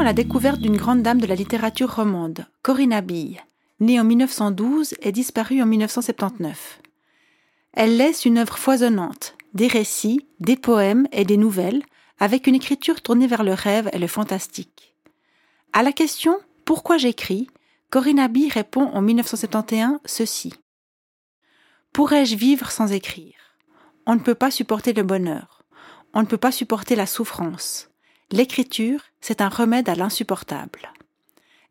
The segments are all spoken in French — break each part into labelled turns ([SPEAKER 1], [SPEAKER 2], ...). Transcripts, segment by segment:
[SPEAKER 1] À la découverte d'une grande dame de la littérature romande, Corinna Bille, née en 1912 et disparue en 1979. Elle laisse une œuvre foisonnante, des récits, des poèmes et des nouvelles, avec une écriture tournée vers le rêve et le fantastique. À la question Pourquoi j'écris? Corinna Bille répond en 1971 ceci. Pourrais-je vivre sans écrire? On ne peut pas supporter le bonheur. On ne peut pas supporter la souffrance. L'écriture, c'est un remède à l'insupportable.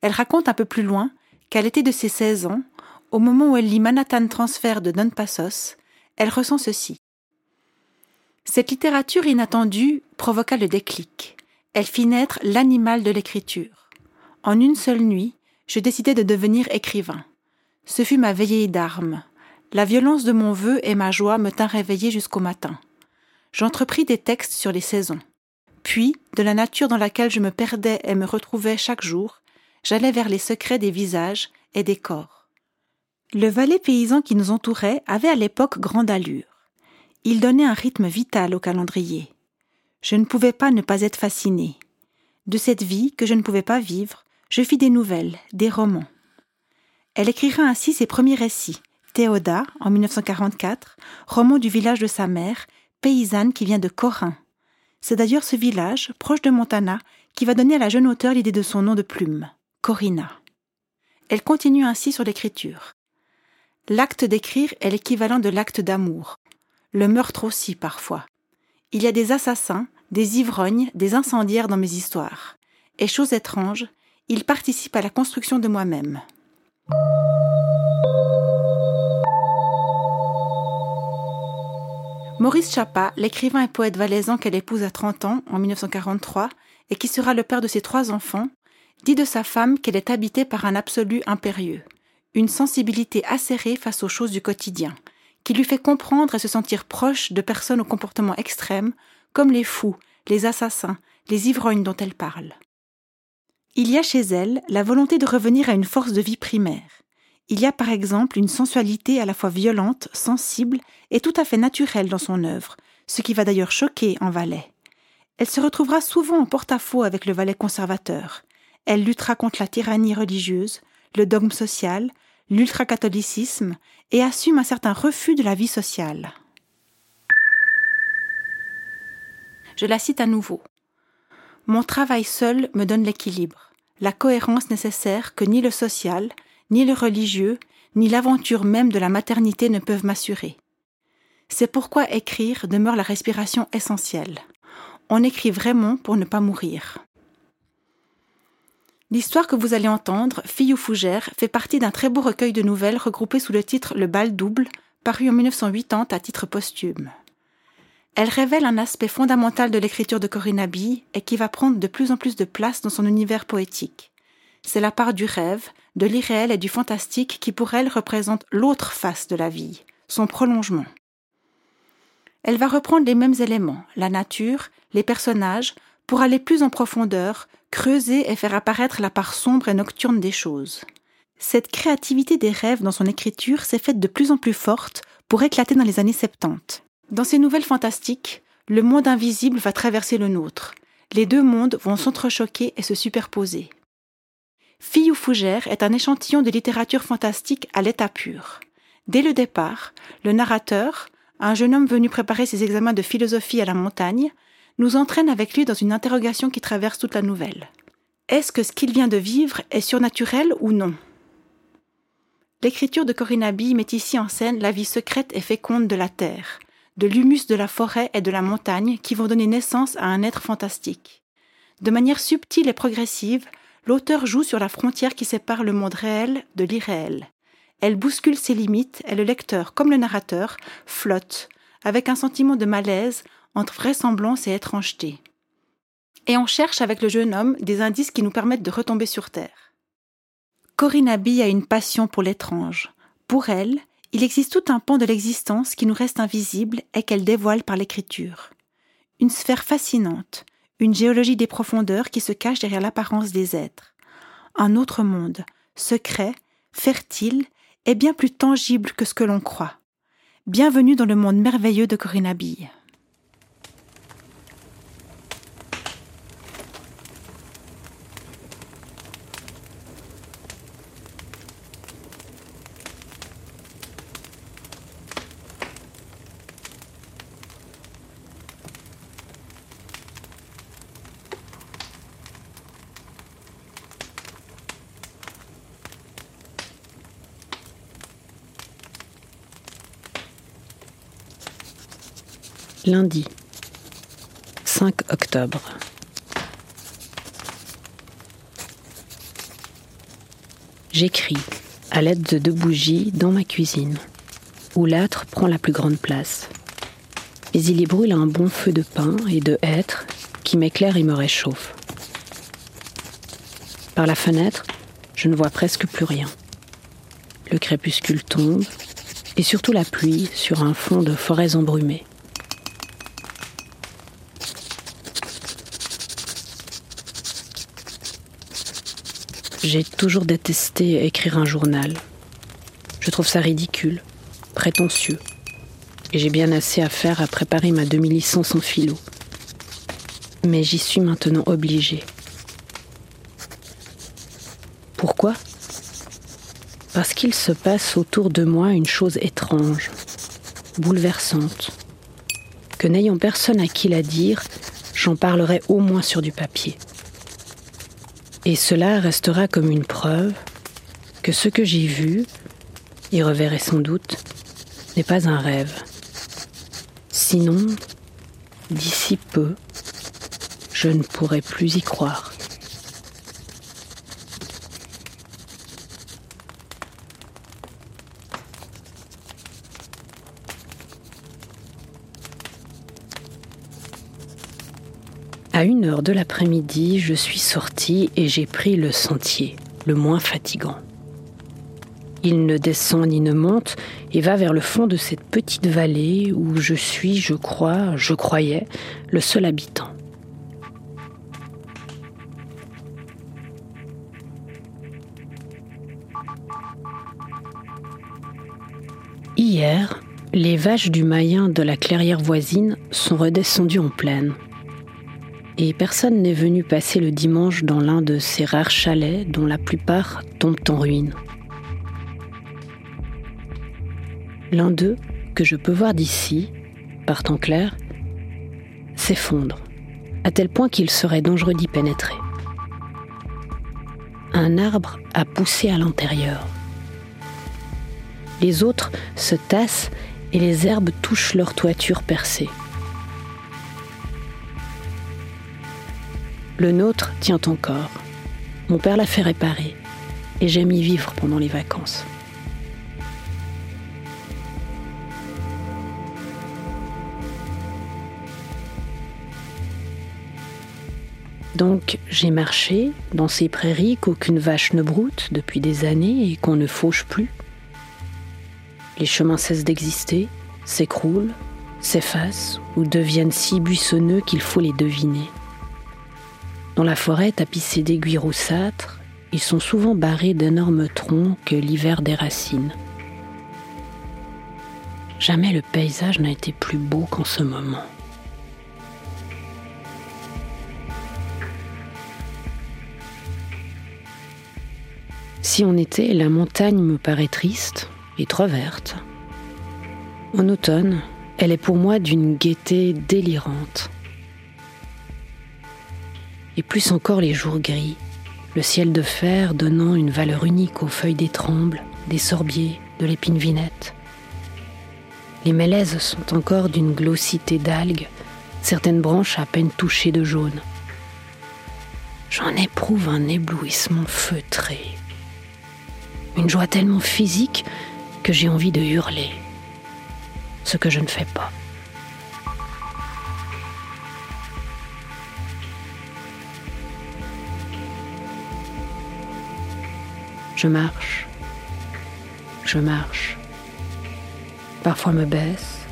[SPEAKER 1] Elle raconte un peu plus loin qu'à l'été de ses 16 ans, au moment où elle lit Manhattan Transfer de Don Passos, elle ressent ceci. Cette littérature inattendue provoqua le déclic. Elle fit naître l'animal de l'écriture. En une seule nuit, je décidai de devenir écrivain. Ce fut ma veillée d'armes. La violence de mon vœu et ma joie me tinrent réveillé jusqu'au matin. J'entrepris des textes sur les saisons. Puis, de la nature dans laquelle je me perdais et me retrouvais chaque jour, j'allais vers les secrets des visages et des corps. Le valet paysan qui nous entourait avait à l'époque grande allure. Il donnait un rythme vital au calendrier. Je ne pouvais pas ne pas être fasciné. De cette vie que je ne pouvais pas vivre, je fis des nouvelles, des romans. Elle écrira ainsi ses premiers récits. Théoda, en 1944, roman du village de sa mère, paysanne qui vient de Corin. C'est d'ailleurs ce village, proche de Montana, qui va donner à la jeune auteure l'idée de son nom de plume, Corinna. Elle continue ainsi sur l'écriture. L'acte d'écrire est l'équivalent de l'acte d'amour le meurtre aussi parfois. Il y a des assassins, des ivrognes, des incendiaires dans mes histoires. Et chose étrange, ils participent à la construction de moi-même. Maurice Chapa, l'écrivain et poète valaisan qu'elle épouse à 30 ans, en 1943, et qui sera le père de ses trois enfants, dit de sa femme qu'elle est habitée par un absolu impérieux, une sensibilité acérée face aux choses du quotidien, qui lui fait comprendre et se sentir proche de personnes au comportement extrême, comme les fous, les assassins, les ivrognes dont elle parle. Il y a chez elle la volonté de revenir à une force de vie primaire. Il y a par exemple une sensualité à la fois violente, sensible et tout à fait naturelle dans son œuvre, ce qui va d'ailleurs choquer en Valais. Elle se retrouvera souvent en porte-à-faux avec le Valais conservateur. Elle luttera contre la tyrannie religieuse, le dogme social, l'ultracatholicisme et assume un certain refus de la vie sociale. Je la cite à nouveau. Mon travail seul me donne l'équilibre, la cohérence nécessaire que ni le social, ni le religieux, ni l'aventure même de la maternité ne peuvent m'assurer. C'est pourquoi écrire demeure la respiration essentielle. On écrit vraiment pour ne pas mourir. L'histoire que vous allez entendre, Fille ou Fougère, fait partie d'un très beau recueil de nouvelles regroupées sous le titre Le bal double, paru en 1980 à titre posthume. Elle révèle un aspect fondamental de l'écriture de Corinne Bille et qui va prendre de plus en plus de place dans son univers poétique. C'est la part du rêve, de l'irréel et du fantastique qui pour elle représente l'autre face de la vie, son prolongement. Elle va reprendre les mêmes éléments, la nature, les personnages, pour aller plus en profondeur, creuser et faire apparaître la part sombre et nocturne des choses. Cette créativité des rêves dans son écriture s'est faite de plus en plus forte pour éclater dans les années 70. Dans ces nouvelles fantastiques, le monde invisible va traverser le nôtre. Les deux mondes vont s'entrechoquer et se superposer. Fille ou fougère est un échantillon de littérature fantastique à l'état pur. Dès le départ, le narrateur, un jeune homme venu préparer ses examens de philosophie à la montagne, nous entraîne avec lui dans une interrogation qui traverse toute la nouvelle. Est-ce que ce qu'il vient de vivre est surnaturel ou non? L'écriture de Corinne Bille met ici en scène la vie secrète et féconde de la terre, de l'humus de la forêt et de la montagne qui vont donner naissance à un être fantastique. De manière subtile et progressive, l'auteur joue sur la frontière qui sépare le monde réel de l'irréel. Elle bouscule ses limites et le lecteur, comme le narrateur, flotte, avec un sentiment de malaise entre vraisemblance et étrangeté. Et on cherche avec le jeune homme des indices qui nous permettent de retomber sur terre. Corinne Abbey a une passion pour l'étrange. Pour elle, il existe tout un pan de l'existence qui nous reste invisible et qu'elle dévoile par l'écriture. Une sphère fascinante, une géologie des profondeurs qui se cache derrière l'apparence des êtres. Un autre monde, secret, fertile et bien plus tangible que ce que l'on croit. Bienvenue dans le monde merveilleux de Corinne Bille.
[SPEAKER 2] Lundi, 5 octobre. J'écris à l'aide de deux bougies dans ma cuisine, où l'âtre prend la plus grande place. Mais il y brûle un bon feu de pain et de hêtre qui m'éclaire et me réchauffe. Par la fenêtre, je ne vois presque plus rien. Le crépuscule tombe, et surtout la pluie sur un fond de forêts embrumées. J'ai toujours détesté écrire un journal. Je trouve ça ridicule, prétentieux. Et j'ai bien assez à faire à préparer ma demi-licence en philo. Mais j'y suis maintenant obligée. Pourquoi? Parce qu'il se passe autour de moi une chose étrange, bouleversante, que n'ayant personne à qui la dire, j'en parlerai au moins sur du papier. Et cela restera comme une preuve que ce que j'ai vu, et reverrai sans doute, n'est pas un rêve. Sinon, d'ici peu, je ne pourrai plus y croire. À une heure de l'après-midi, je suis sortie et j'ai pris le sentier, le moins fatigant. Il ne descend ni ne monte et va vers le fond de cette petite vallée où je suis, je crois, je croyais, le seul habitant. Hier, les vaches du Mayen de la clairière voisine sont redescendues en plaine et personne n'est venu passer le dimanche dans l'un de ces rares chalets dont la plupart tombent en ruine. L'un d'eux, que je peux voir d'ici, par temps clair, s'effondre, à tel point qu'il serait dangereux d'y pénétrer. Un arbre a poussé à l'intérieur. Les autres se tassent et les herbes touchent leur toiture percée. Le nôtre tient encore. Mon père l'a fait réparer et j'aime y vivre pendant les vacances. Donc j'ai marché dans ces prairies qu'aucune vache ne broute depuis des années et qu'on ne fauche plus. Les chemins cessent d'exister, s'écroulent, s'effacent ou deviennent si buissonneux qu'il faut les deviner. Dans la forêt tapissée d'aiguilles roussâtres, ils sont souvent barrés d'énormes troncs que l'hiver déracine. Jamais le paysage n'a été plus beau qu'en ce moment. Si en été, la montagne me paraît triste et trop verte. En automne, elle est pour moi d'une gaieté délirante et plus encore les jours gris, le ciel de fer donnant une valeur unique aux feuilles des trembles, des sorbiers, de l'épine vinette. Les mélèzes sont encore d'une glossité d'algues, certaines branches à peine touchées de jaune. J'en éprouve un éblouissement feutré, une joie tellement physique que j'ai envie de hurler, ce que je ne fais pas. Je marche, je marche. Parfois me baisse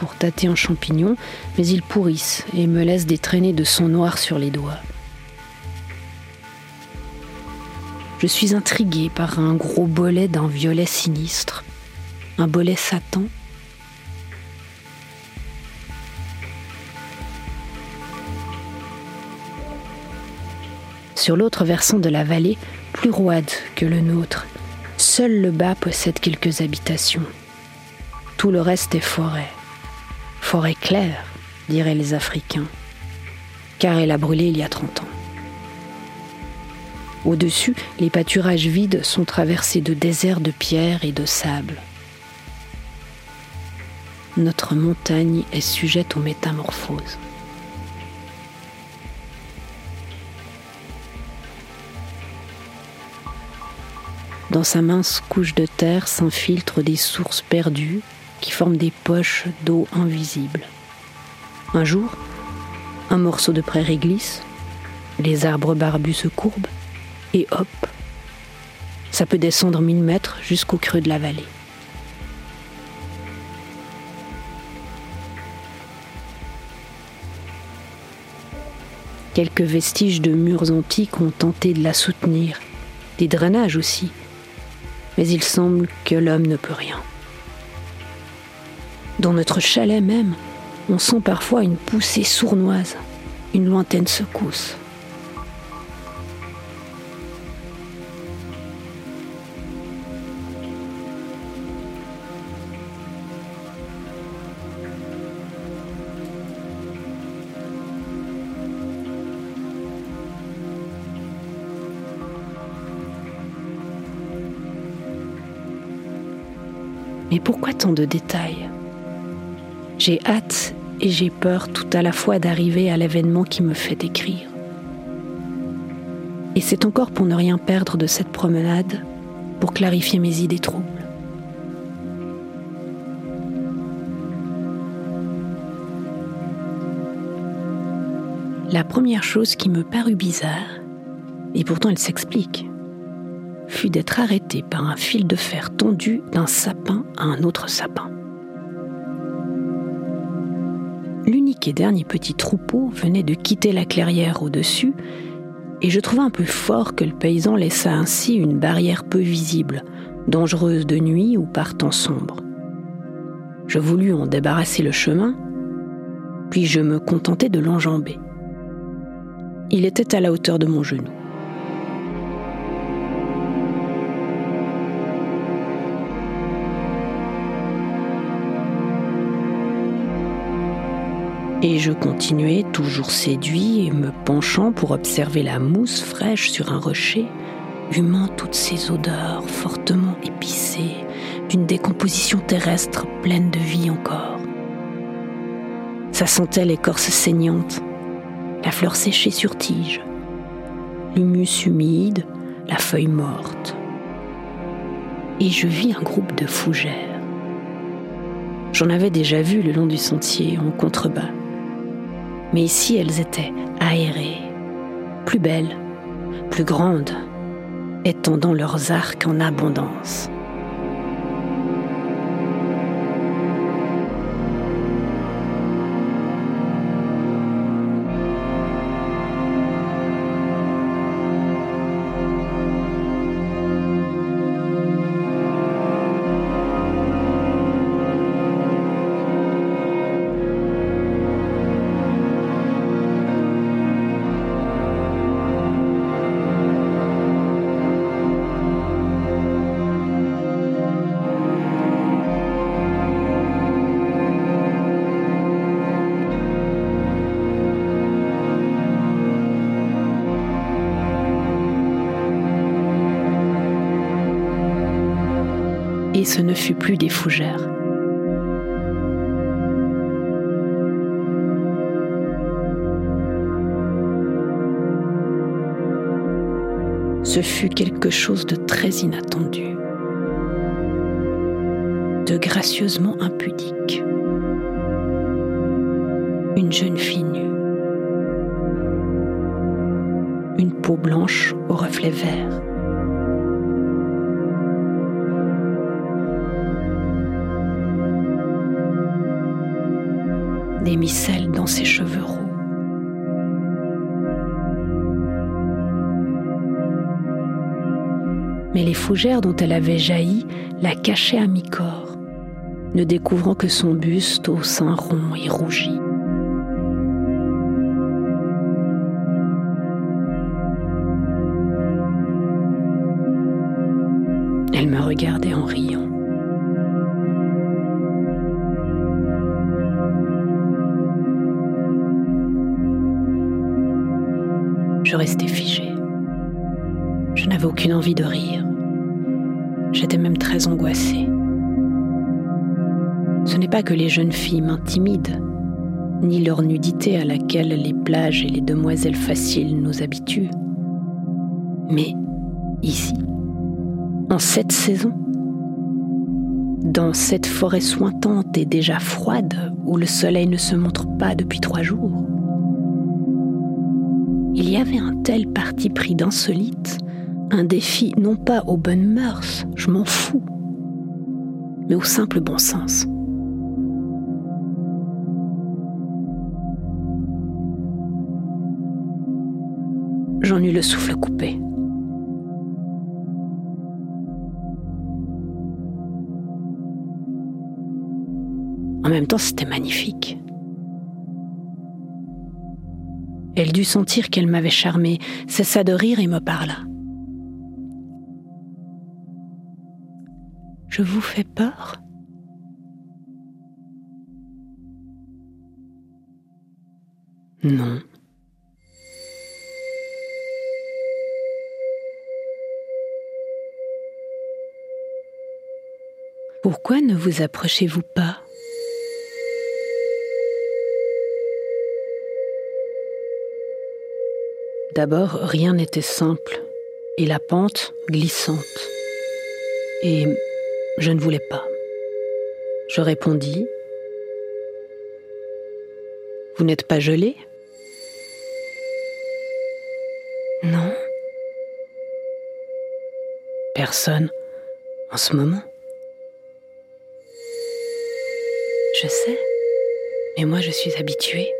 [SPEAKER 2] pour tâter un champignon, mais ils pourrissent et me laissent des traînées de sang noir sur les doigts. Je suis intriguée par un gros bolet d'un violet sinistre, un bolet satan. Sur l'autre versant de la vallée, plus roide que le nôtre. Seul le bas possède quelques habitations. Tout le reste est forêt. Forêt claire, diraient les Africains, car elle a brûlé il y a 30 ans. Au-dessus, les pâturages vides sont traversés de déserts de pierre et de sable. notre montagne est sujette aux métamorphoses. Dans sa mince couche de terre s'infiltrent des sources perdues qui forment des poches d'eau invisibles. Un jour, un morceau de prairie glisse, les arbres barbus se courbent, et hop, ça peut descendre mille mètres jusqu'au creux de la vallée. Quelques vestiges de murs antiques ont tenté de la soutenir, des drainages aussi, mais il semble que l'homme ne peut rien. Dans notre chalet même, on sent parfois une poussée sournoise, une lointaine secousse. Mais pourquoi tant de détails? J'ai hâte et j'ai peur tout à la fois d'arriver à l'événement qui me fait écrire. Et c'est encore pour ne rien perdre de cette promenade, pour clarifier mes idées troubles. La première chose qui me parut bizarre, et pourtant elle s'explique, fut d'être arrêté par un fil de fer tendu d'un sapin à un autre sapin. L'unique et dernier petit troupeau venait de quitter la clairière au-dessus, et je trouvais un peu fort que le paysan laissa ainsi une barrière peu visible, dangereuse de nuit ou par temps sombre. Je voulus en débarrasser le chemin, puis je me contentai de l'enjamber. Il était à la hauteur de mon genou. Et je continuais, toujours séduit, et me penchant pour observer la mousse fraîche sur un rocher, humant toutes ces odeurs fortement épicées, d'une décomposition terrestre pleine de vie encore. Ça sentait l'écorce saignante, la fleur séchée sur tige, l'humus humide, la feuille morte. Et je vis un groupe de fougères. J'en avais déjà vu le long du sentier en contrebas mais ici elles étaient aérées, plus belles, plus grandes, étendant leurs arcs en abondance. Et ce ne fut plus des fougères. Ce fut quelque chose de très inattendu, de gracieusement impudique. Une jeune fille nue, une peau blanche au reflet vert. Des micelles dans ses cheveux roux. Mais les fougères dont elle avait jailli la cachaient à mi-corps, ne découvrant que son buste au sein rond et rougi. Envie de rire. J'étais même très angoissée. Ce n'est pas que les jeunes filles m'intimident, ni leur nudité à laquelle les plages et les demoiselles faciles nous habituent. Mais ici, en cette saison, dans cette forêt sointante et déjà froide où le soleil ne se montre pas depuis trois jours, il y avait un tel parti pris d'insolite, un défi non pas aux bonnes mœurs, je m'en fous, mais au simple bon sens. J'en eus le souffle coupé. En même temps, c'était magnifique. Elle dut sentir qu'elle m'avait charmé, cessa de rire et me parla. Je vous fais peur? Non. Pourquoi ne vous approchez-vous pas? D'abord, rien n'était simple, et la pente glissante. Et je ne voulais pas. Je répondis Vous n'êtes pas gelé? Non. Personne en ce moment. Je sais, mais moi je suis habituée.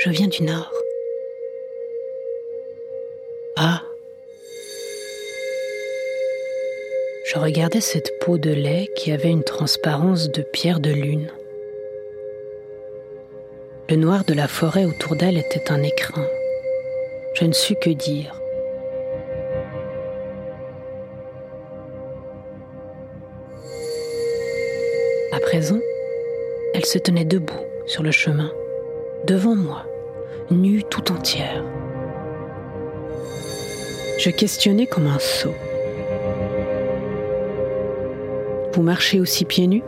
[SPEAKER 2] Je viens du nord. Je regardais cette peau de lait qui avait une transparence de pierre de lune. Le noir de la forêt autour d'elle était un écrin. Je ne sus que dire. À présent, elle se tenait debout sur le chemin, devant moi, nue tout entière. Je questionnais comme un sot. Vous marchez aussi pieds nus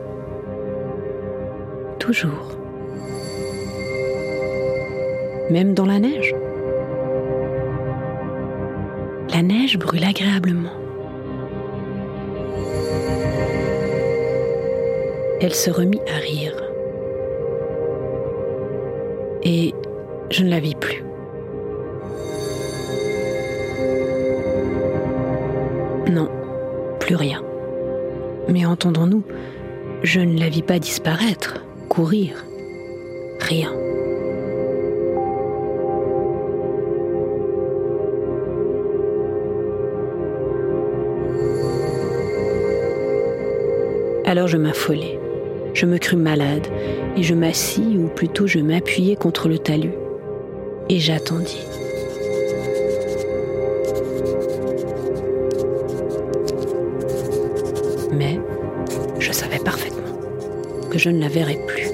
[SPEAKER 2] Toujours. Même dans la neige La neige brûle agréablement. Elle se remit à rire. Et je ne la vis plus. Non, plus rien. Mais entendons-nous, je ne la vis pas disparaître, courir. Rien. Alors je m'affolai. Je me crus malade et je m'assis, ou plutôt je m'appuyai contre le talus. Et j'attendis. Je ne la verrais plus.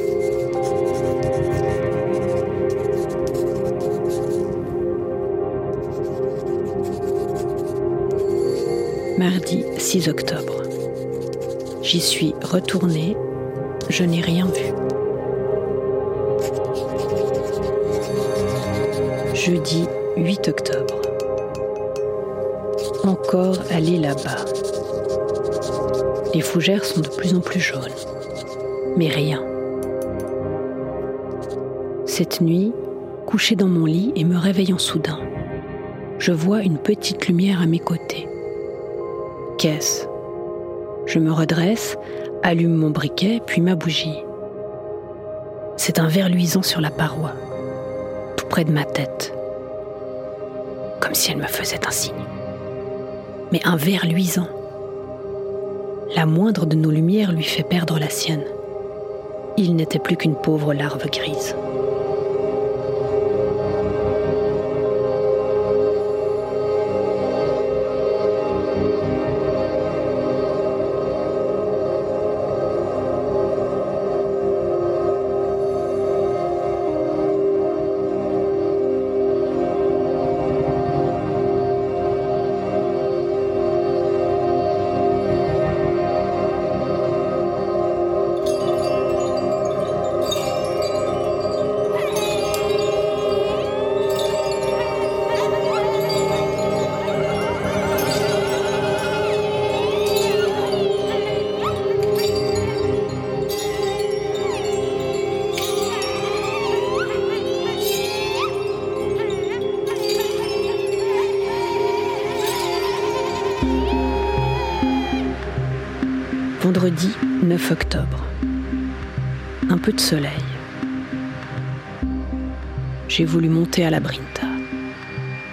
[SPEAKER 2] Mardi 6 octobre. J'y suis retournée, je n'ai rien vu. Jeudi 8 octobre. Encore aller là-bas. Les fougères sont de plus en plus jaunes. Mais rien. Cette nuit, couché dans mon lit et me réveillant soudain, je vois une petite lumière à mes côtés. Qu'est-ce? Je me redresse, allume mon briquet, puis ma bougie. C'est un verre luisant sur la paroi, tout près de ma tête, comme si elle me faisait un signe. Mais un verre luisant la moindre de nos lumières lui fait perdre la sienne. Il n'était plus qu'une pauvre larve grise. Vendredi 9 octobre. Un peu de soleil. J'ai voulu monter à la Brinta.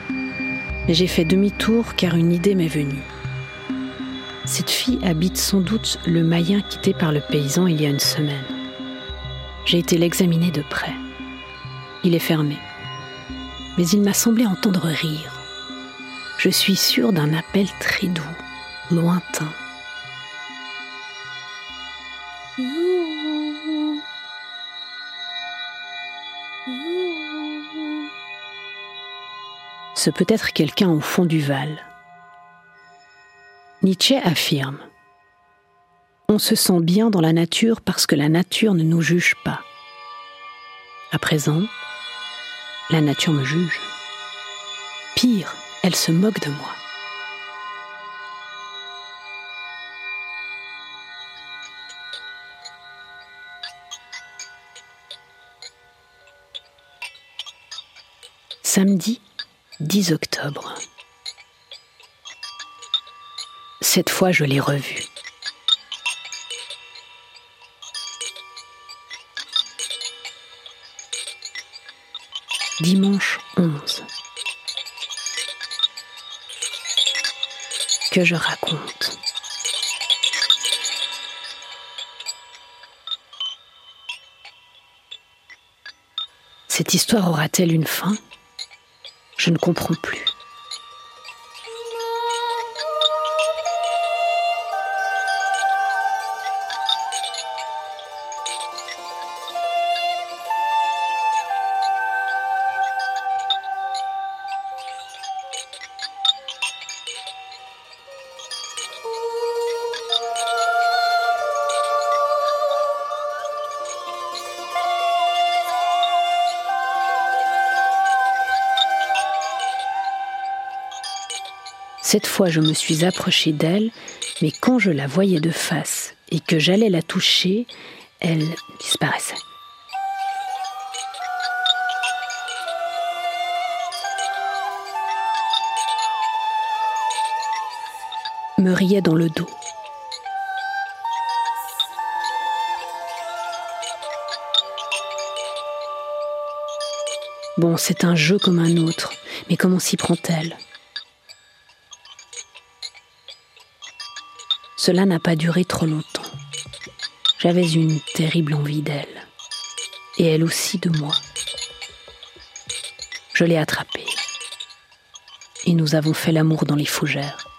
[SPEAKER 2] Mais j'ai fait demi-tour car une idée m'est venue. Cette fille habite sans doute le mayen quitté par le paysan il y a une semaine. J'ai été l'examiner de près. Il est fermé. Mais il m'a semblé entendre rire. Je suis sûre d'un appel très doux, lointain. Ce peut être quelqu'un au fond du Val. Nietzsche affirme On se sent bien dans la nature parce que la nature ne nous juge pas. À présent, la nature me juge. Pire, elle se moque de moi. Samedi 10 octobre. Cette fois, je l'ai revu. Dimanche 11. Que je raconte. Cette histoire aura-t-elle une fin? Je ne comprends plus. Cette fois, je me suis approchée d'elle, mais quand je la voyais de face et que j'allais la toucher, elle disparaissait. Me riait dans le dos. Bon, c'est un jeu comme un autre, mais comment s'y prend-elle? Cela n'a pas duré trop longtemps. J'avais une terrible envie d'elle, et elle aussi de moi. Je l'ai attrapée, et nous avons fait l'amour dans les fougères.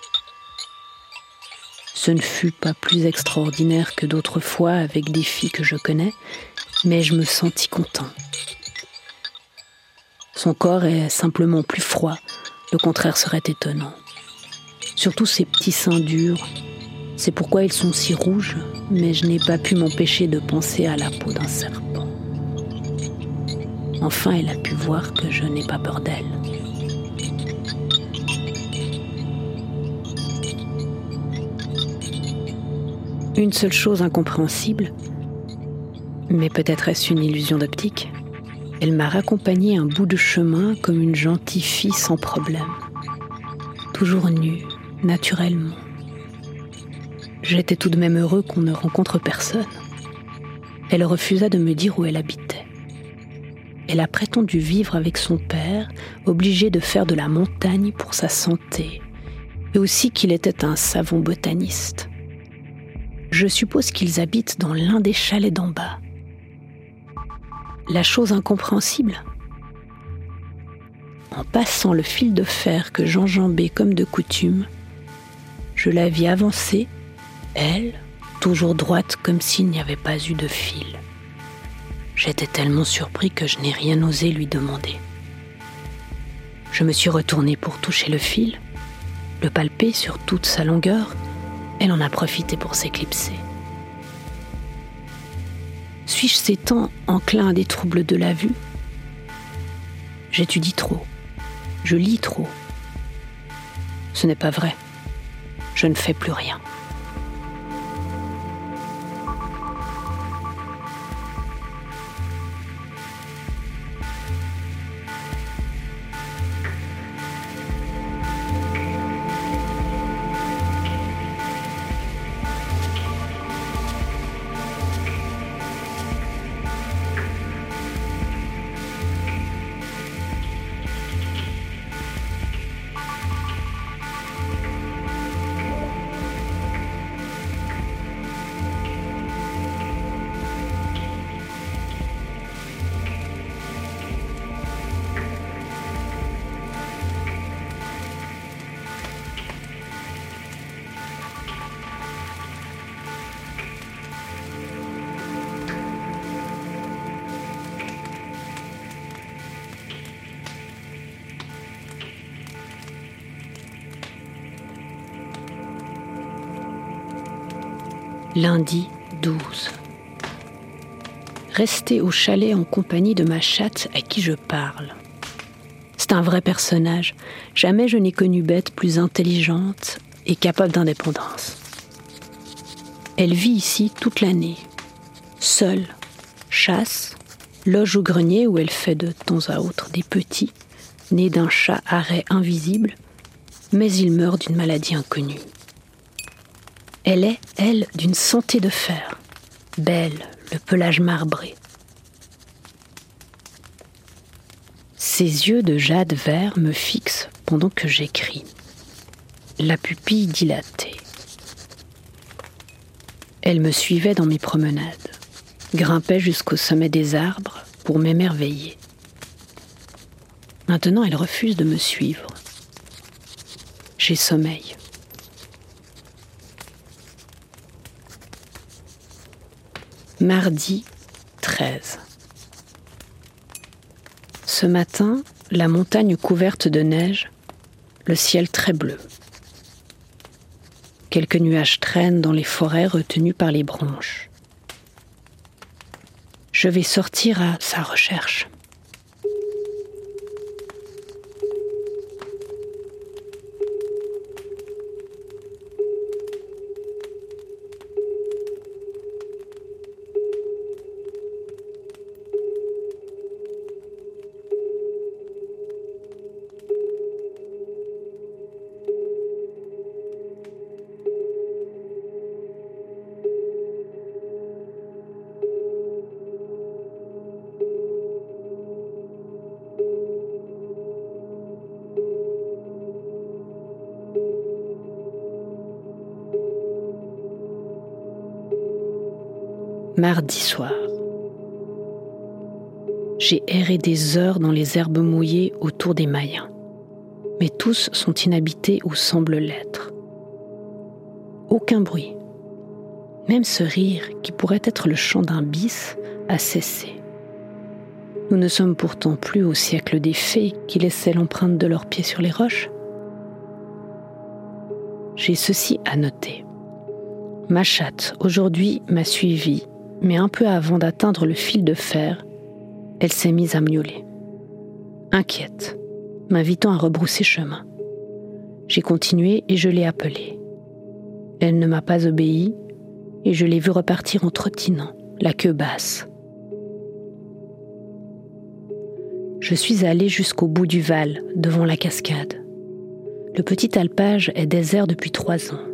[SPEAKER 2] Ce ne fut pas plus extraordinaire que d'autres fois avec des filles que je connais, mais je me sentis content. Son corps est simplement plus froid, le contraire serait étonnant. Surtout ses petits seins durs, c'est pourquoi ils sont si rouges, mais je n'ai pas pu m'empêcher de penser à la peau d'un serpent. Enfin, elle a pu voir que je n'ai pas peur d'elle. Une seule chose incompréhensible, mais peut-être est-ce une illusion d'optique, elle m'a raccompagné un bout de chemin comme une gentille fille sans problème, toujours nue, naturellement. J'étais tout de même heureux qu'on ne rencontre personne. Elle refusa de me dire où elle habitait. Elle a prétendu vivre avec son père, obligé de faire de la montagne pour sa santé, et aussi qu'il était un savant botaniste. Je suppose qu'ils habitent dans l'un des chalets d'en bas. La chose incompréhensible, en passant le fil de fer que j'enjambais comme de coutume, je la vis avancer elle, toujours droite comme s'il n'y avait pas eu de fil. J'étais tellement surpris que je n'ai rien osé lui demander. Je me suis retourné pour toucher le fil, le palper sur toute sa longueur. Elle en a profité pour s'éclipser. Suis-je ces temps enclin à des troubles de la vue? J'étudie trop. Je lis trop. Ce n'est pas vrai. Je ne fais plus rien. Lundi 12. Rester au chalet en compagnie de ma chatte à qui je parle. C'est un vrai personnage. Jamais je n'ai connu bête plus intelligente et capable d'indépendance. Elle vit ici toute l'année, seule, chasse, loge au grenier où elle fait de temps à autre des petits, nés d'un chat arrêt invisible, mais il meurt d'une maladie inconnue. Elle est, elle, d'une santé de fer, belle, le pelage marbré. Ses yeux de jade vert me fixent pendant que j'écris, la pupille dilatée. Elle me suivait dans mes promenades, grimpait jusqu'au sommet des arbres pour m'émerveiller. Maintenant, elle refuse de me suivre. J'ai sommeil. Mardi 13. Ce matin, la montagne couverte de neige, le ciel très bleu. Quelques nuages traînent dans les forêts retenues par les branches. Je vais sortir à sa recherche. Mardi soir. J'ai erré des heures dans les herbes mouillées autour des Mayens, mais tous sont inhabités ou semblent l'être. Aucun bruit, même ce rire qui pourrait être le chant d'un bis, a cessé. Nous ne sommes pourtant plus au siècle des fées qui laissaient l'empreinte de leurs pieds sur les roches. J'ai ceci à noter. Ma chatte, aujourd'hui, m'a suivi mais un peu avant d'atteindre le fil de fer, elle s'est mise à miauler. Inquiète, m'invitant à rebrousser chemin. J'ai continué et je l'ai appelée. Elle ne m'a pas obéi et je l'ai vue repartir en trottinant, la queue basse. Je suis allée jusqu'au bout du Val, devant la cascade. Le petit alpage est désert depuis trois ans.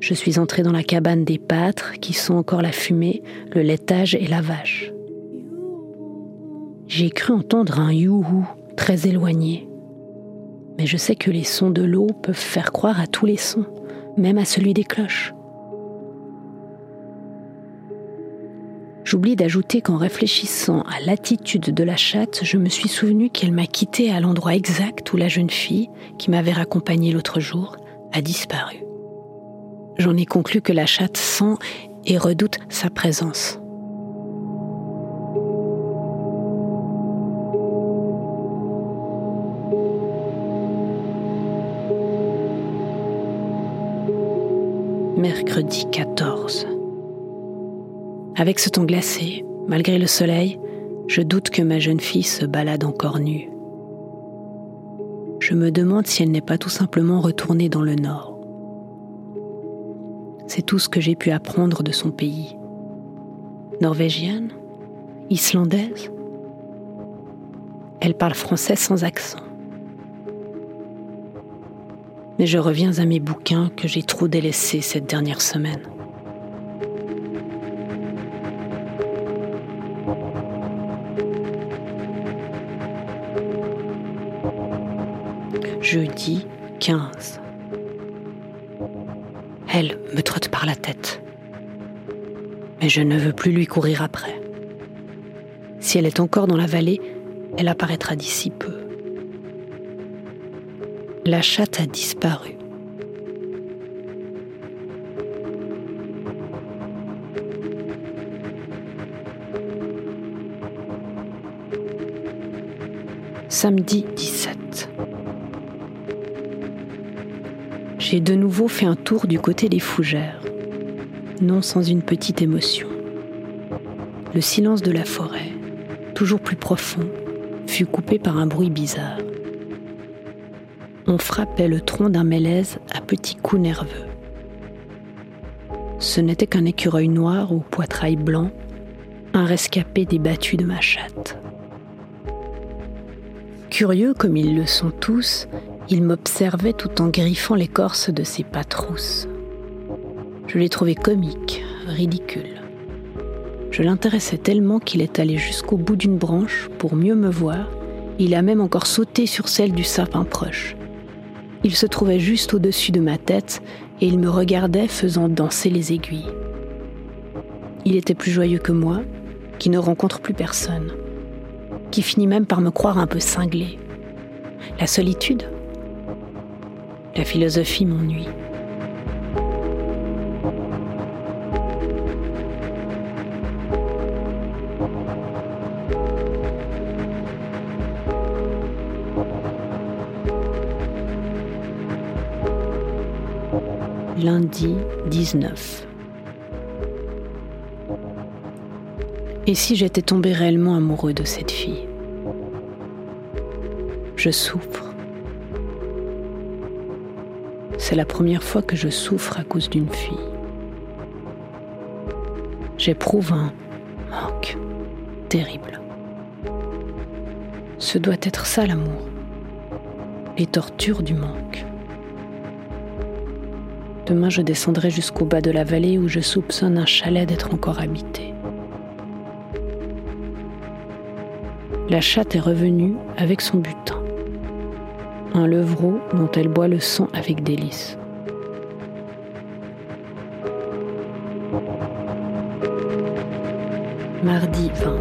[SPEAKER 2] Je suis entrée dans la cabane des pâtres qui sont encore la fumée, le laitage et la vache. J'ai cru entendre un youhou très éloigné. Mais je sais que les sons de l'eau peuvent faire croire à tous les sons, même à celui des cloches. J'oublie d'ajouter qu'en réfléchissant à l'attitude de la chatte, je me suis souvenu qu'elle m'a quitté à l'endroit exact où la jeune fille, qui m'avait raccompagnée l'autre jour, a disparu. J'en ai conclu que la chatte sent et redoute sa présence. Mercredi 14. Avec ce temps glacé, malgré le soleil, je doute que ma jeune fille se balade encore nue. Je me demande si elle n'est pas tout simplement retournée dans le nord. C'est tout ce que j'ai pu apprendre de son pays. Norvégienne? Islandaise? Elle parle français sans accent. Mais je reviens à mes bouquins que j'ai trop délaissés cette dernière semaine. Jeudi 15. Elle me trotte la tête. Mais je ne veux plus lui courir après. Si elle est encore dans la vallée, elle apparaîtra d'ici peu. La chatte a disparu. Samedi 17 j'ai de nouveau fait un tour du côté des fougères. Non sans une petite émotion. Le silence de la forêt, toujours plus profond, fut coupé par un bruit bizarre. On frappait le tronc d'un mélèze à petits coups nerveux. Ce n'était qu'un écureuil noir au poitrail blanc, un rescapé débattu de ma chatte. Curieux comme ils le sont tous, il m'observait tout en griffant l'écorce de ses pattes rousses. Je l'ai trouvé comique, ridicule. Je l'intéressais tellement qu'il est allé jusqu'au bout d'une branche pour mieux me voir. Il a même encore sauté sur celle du sapin proche. Il se trouvait juste au-dessus de ma tête et il me regardait faisant danser les aiguilles. Il était plus joyeux que moi, qui ne rencontre plus personne qui finit même par me croire un peu cinglé. La solitude? La philosophie m'ennuie. Lundi 19. Et si j'étais tombé réellement amoureux de cette fille? Je souffre. C'est la première fois que je souffre à cause d'une fille. J'éprouve un manque terrible. Ce doit être ça l'amour. Les tortures du manque. Demain, je descendrai jusqu'au bas de la vallée où je soupçonne un chalet d'être encore habité. la chatte est revenue avec son butin, un levreau dont elle boit le sang avec délice. Mardi 20.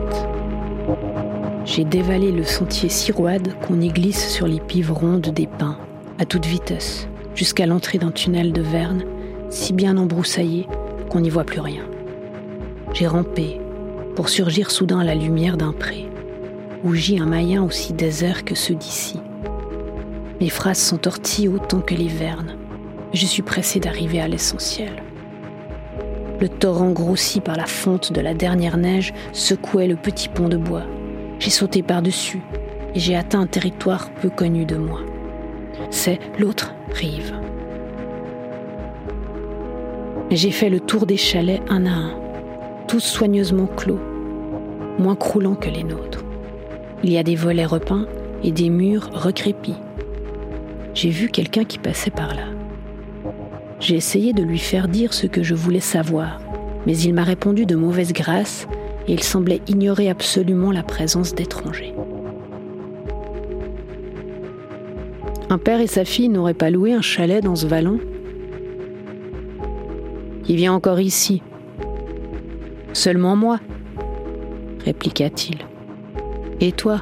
[SPEAKER 2] J'ai dévalé le sentier si roide qu'on y glisse sur les pives rondes des pins, à toute vitesse, jusqu'à l'entrée d'un tunnel de Verne, si bien embroussaillé qu'on n'y voit plus rien. J'ai rampé pour surgir soudain à la lumière d'un pré où gît un mayen aussi désert que ceux d'ici. Mes phrases sont tortillées autant que les vernes. Je suis pressé d'arriver à l'essentiel. Le torrent grossi par la fonte de la dernière neige secouait le petit pont de bois. J'ai sauté par-dessus et j'ai atteint un territoire peu connu de moi. C'est l'autre J'ai fait le tour des chalets un à un, tous soigneusement clos, moins croulants que les nôtres. Il y a des volets repeints et des murs recrépis. J'ai vu quelqu'un qui passait par là. J'ai essayé de lui faire dire ce que je voulais savoir, mais il m'a répondu de mauvaise grâce et il semblait ignorer absolument la présence d'étrangers. Un père et sa fille n'auraient pas loué un chalet dans ce vallon Il vient encore ici. Seulement moi, répliqua-t-il. Et toi?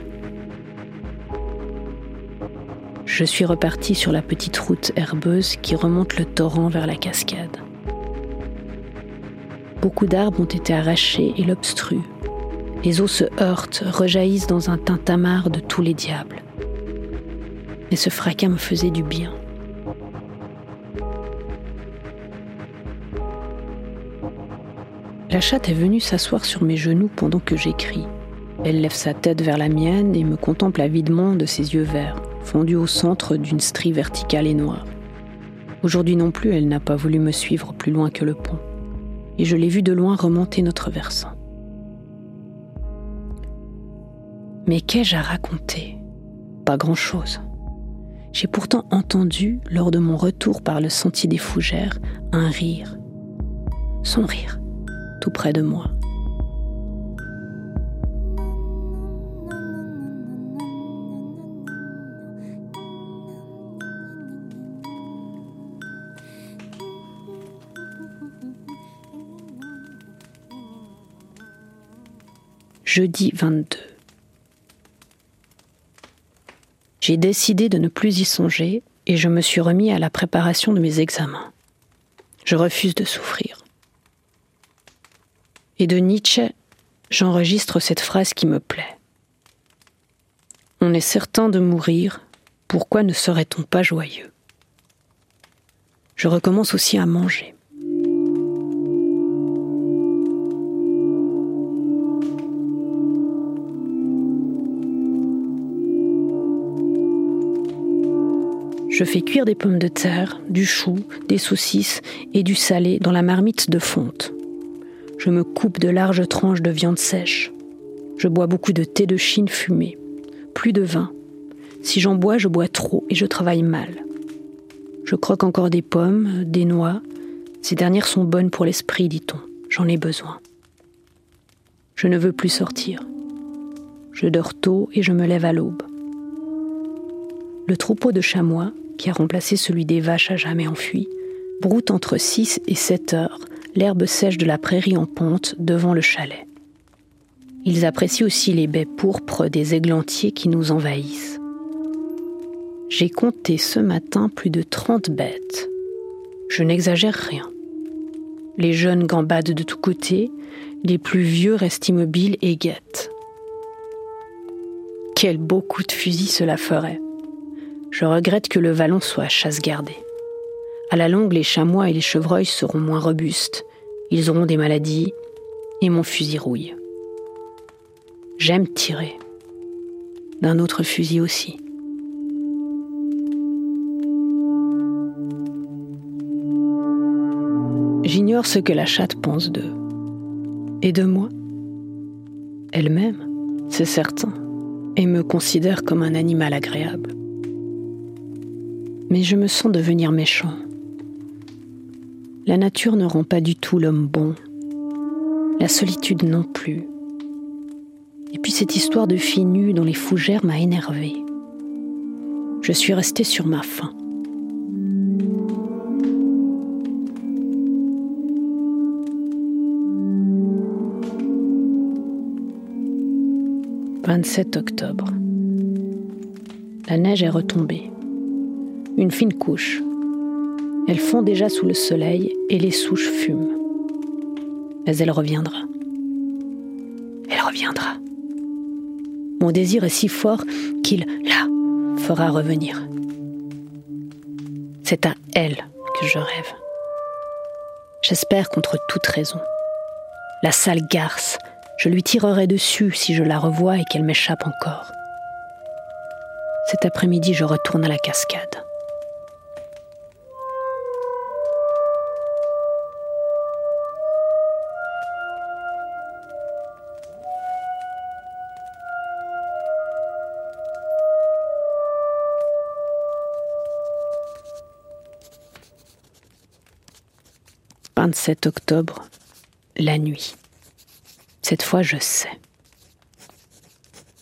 [SPEAKER 2] Je suis reparti sur la petite route herbeuse qui remonte le torrent vers la cascade. Beaucoup d'arbres ont été arrachés et l'obstruent. Les eaux se heurtent, rejaillissent dans un tintamarre de tous les diables. Mais ce fracas me faisait du bien. La chatte est venue s'asseoir sur mes genoux pendant que j'écris. Elle lève sa tête vers la mienne et me contemple avidement de ses yeux verts, fondus au centre d'une strie verticale et noire. Aujourd'hui non plus, elle n'a pas voulu me suivre plus loin que le pont, et je l'ai vue de loin remonter notre versant. Mais qu'ai-je à raconter? Pas grand-chose. J'ai pourtant entendu, lors de mon retour par le sentier des fougères, un rire. Son rire, tout près de moi. jeudi 22. J'ai décidé de ne plus y songer et je me suis remis à la préparation de mes examens. Je refuse de souffrir. Et de Nietzsche, j'enregistre cette phrase qui me plaît. On est certain de mourir, pourquoi ne serait-on pas joyeux? Je recommence aussi à manger. Je fais cuire des pommes de terre, du chou, des saucisses et du salé dans la marmite de fonte. Je me coupe de larges tranches de viande sèche. Je bois beaucoup de thé de Chine fumé. Plus de vin. Si j'en bois, je bois trop et je travaille mal. Je croque encore des pommes, des noix. Ces dernières sont bonnes pour l'esprit, dit-on. J'en ai besoin. Je ne veux plus sortir. Je dors tôt et je me lève à l'aube. Le troupeau de chamois, qui a remplacé celui des vaches à jamais enfuies, broute entre 6 et 7 heures l'herbe sèche de la prairie en pente devant le chalet. Ils apprécient aussi les baies pourpres des églantiers qui nous envahissent. J'ai compté ce matin plus de 30 bêtes. Je n'exagère rien. Les jeunes gambadent de tous côtés, les plus vieux restent immobiles et guettent. Quel beau coup de fusil cela ferait. Je regrette que le vallon soit chasse gardée. À la longue, les chamois et les chevreuils seront moins robustes. Ils auront des maladies et mon fusil rouille. J'aime tirer. D'un autre fusil aussi. J'ignore ce que la chatte pense d'eux. Et de moi Elle m'aime, c'est certain, et me considère comme un animal agréable mais je me sens devenir méchant. La nature ne rend pas du tout l'homme bon, la solitude non plus. Et puis cette histoire de fille nue dans les fougères m'a énervé. Je suis restée sur ma faim. « 27 octobre. La neige est retombée une fine couche. Elle fond déjà sous le soleil et les souches fument. Mais elle reviendra. Elle reviendra. Mon désir est si fort qu'il, là, fera revenir. C'est à elle que je rêve. J'espère contre toute raison. La sale garce, je lui tirerai dessus si je la revois et qu'elle m'échappe encore. Cet après-midi, je retourne à la cascade. 27 octobre, la nuit. Cette fois, je sais.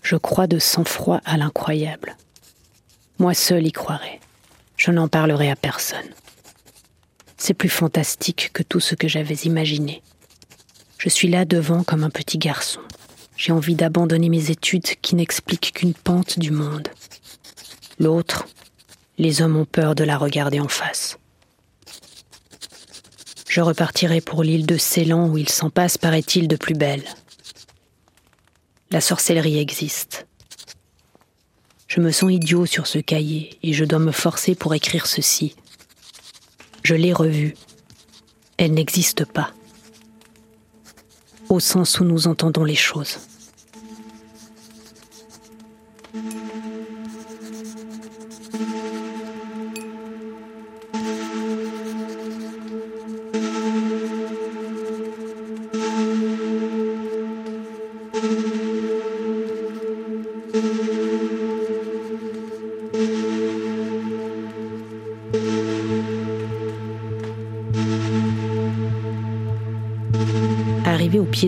[SPEAKER 2] Je crois de sang-froid à l'incroyable. Moi seul y croirai. Je n'en parlerai à personne. C'est plus fantastique que tout ce que j'avais imaginé. Je suis là devant comme un petit garçon. J'ai envie d'abandonner mes études qui n'expliquent qu'une pente du monde. L'autre, les hommes ont peur de la regarder en face. Je repartirai pour l'île de Ceylan où il s'en passe, paraît-il, de plus belle. La sorcellerie existe. Je me sens idiot sur ce cahier et je dois me forcer pour écrire ceci. Je l'ai revue. Elle n'existe pas. Au sens où nous entendons les choses.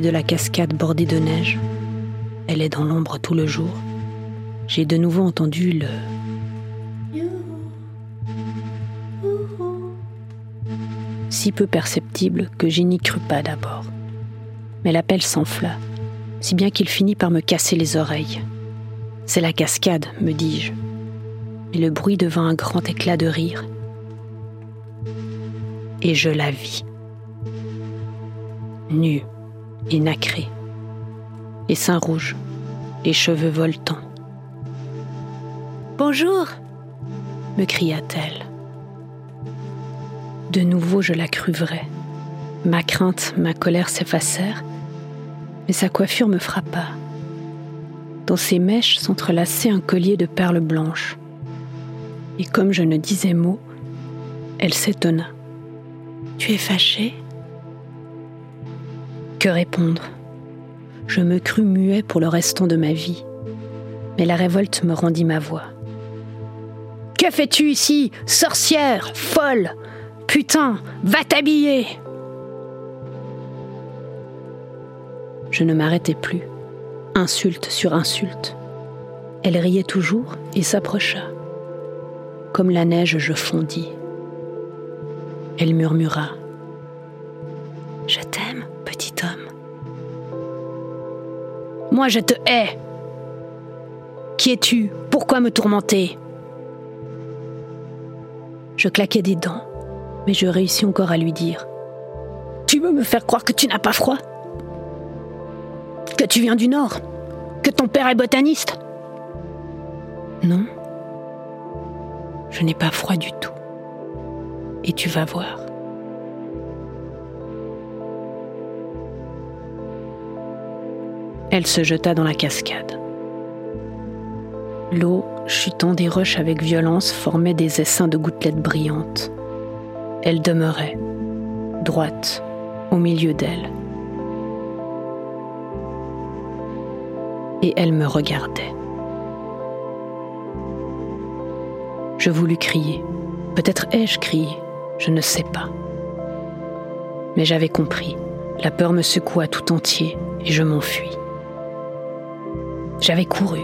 [SPEAKER 2] De la cascade bordée de neige, elle est dans l'ombre tout le jour, j'ai de nouveau entendu le si peu perceptible que je n'y crus pas d'abord. Mais l'appel s'enfla, si bien qu'il finit par me casser les oreilles. C'est la cascade, me dis-je. Et le bruit devint un grand éclat de rire. Et je la vis. Nue et nacrée. Les seins rouges, les cheveux voltants. Bonjour me cria-t-elle. De nouveau, je la crus vraie. Ma crainte, ma colère s'effacèrent, mais sa coiffure me frappa. Dans ses mèches s'entrelaçait un collier de perles blanches. Et comme je ne disais mot, elle s'étonna.
[SPEAKER 1] Tu es fâché
[SPEAKER 2] Que répondre? Je me crus muet pour le restant de ma vie, mais la révolte me rendit ma voix. Que fais-tu ici, sorcière, folle? Putain, va t'habiller Je ne m'arrêtais plus, insulte sur insulte. Elle riait toujours et s'approcha. Comme la neige, je fondis. Elle murmura Je t'aime, Moi, je te hais. Qui es-tu? Pourquoi me tourmenter? Je claquais des dents, mais je réussis encore à lui dire. Tu veux me faire croire que tu n'as pas froid? Que tu viens du Nord? Que ton père est botaniste? Non, je n'ai pas froid du tout. Et tu vas voir. Elle se jeta dans la cascade. L'eau, chutant des roches avec violence, formait des essaims de gouttelettes brillantes. Elle demeurait, droite, au milieu d'elle. Et elle me regardait. Je voulus crier. Peut-être ai-je crié, je ne sais pas. Mais j'avais compris. La peur me secoua tout entier et je m'enfuis. J'avais couru.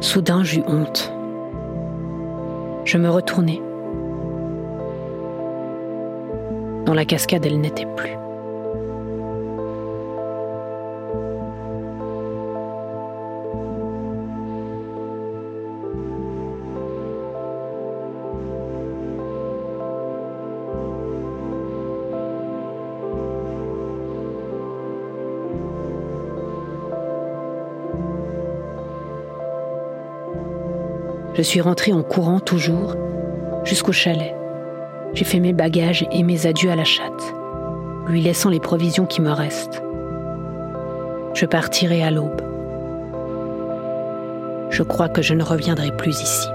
[SPEAKER 2] Soudain, j'eus honte. Je me retournai. Dans la cascade, elle n'était plus. Je suis rentrée en courant toujours jusqu'au chalet. J'ai fait mes bagages et mes adieux à la chatte, lui laissant les provisions qui me restent. Je partirai à l'aube. Je crois que je ne reviendrai plus ici.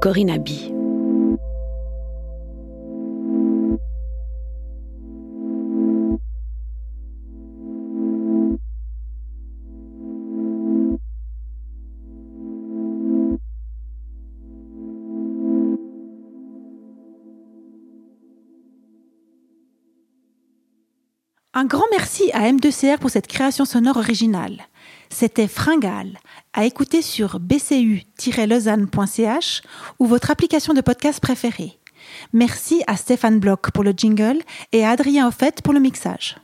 [SPEAKER 2] Corinne Abbey.
[SPEAKER 1] Un grand merci à M2CR pour cette création sonore originale. C'était Fringale, à écouter sur bcu-lausanne.ch ou votre application de podcast préférée. Merci à Stéphane Bloch pour le jingle et à Adrien Offet pour le mixage.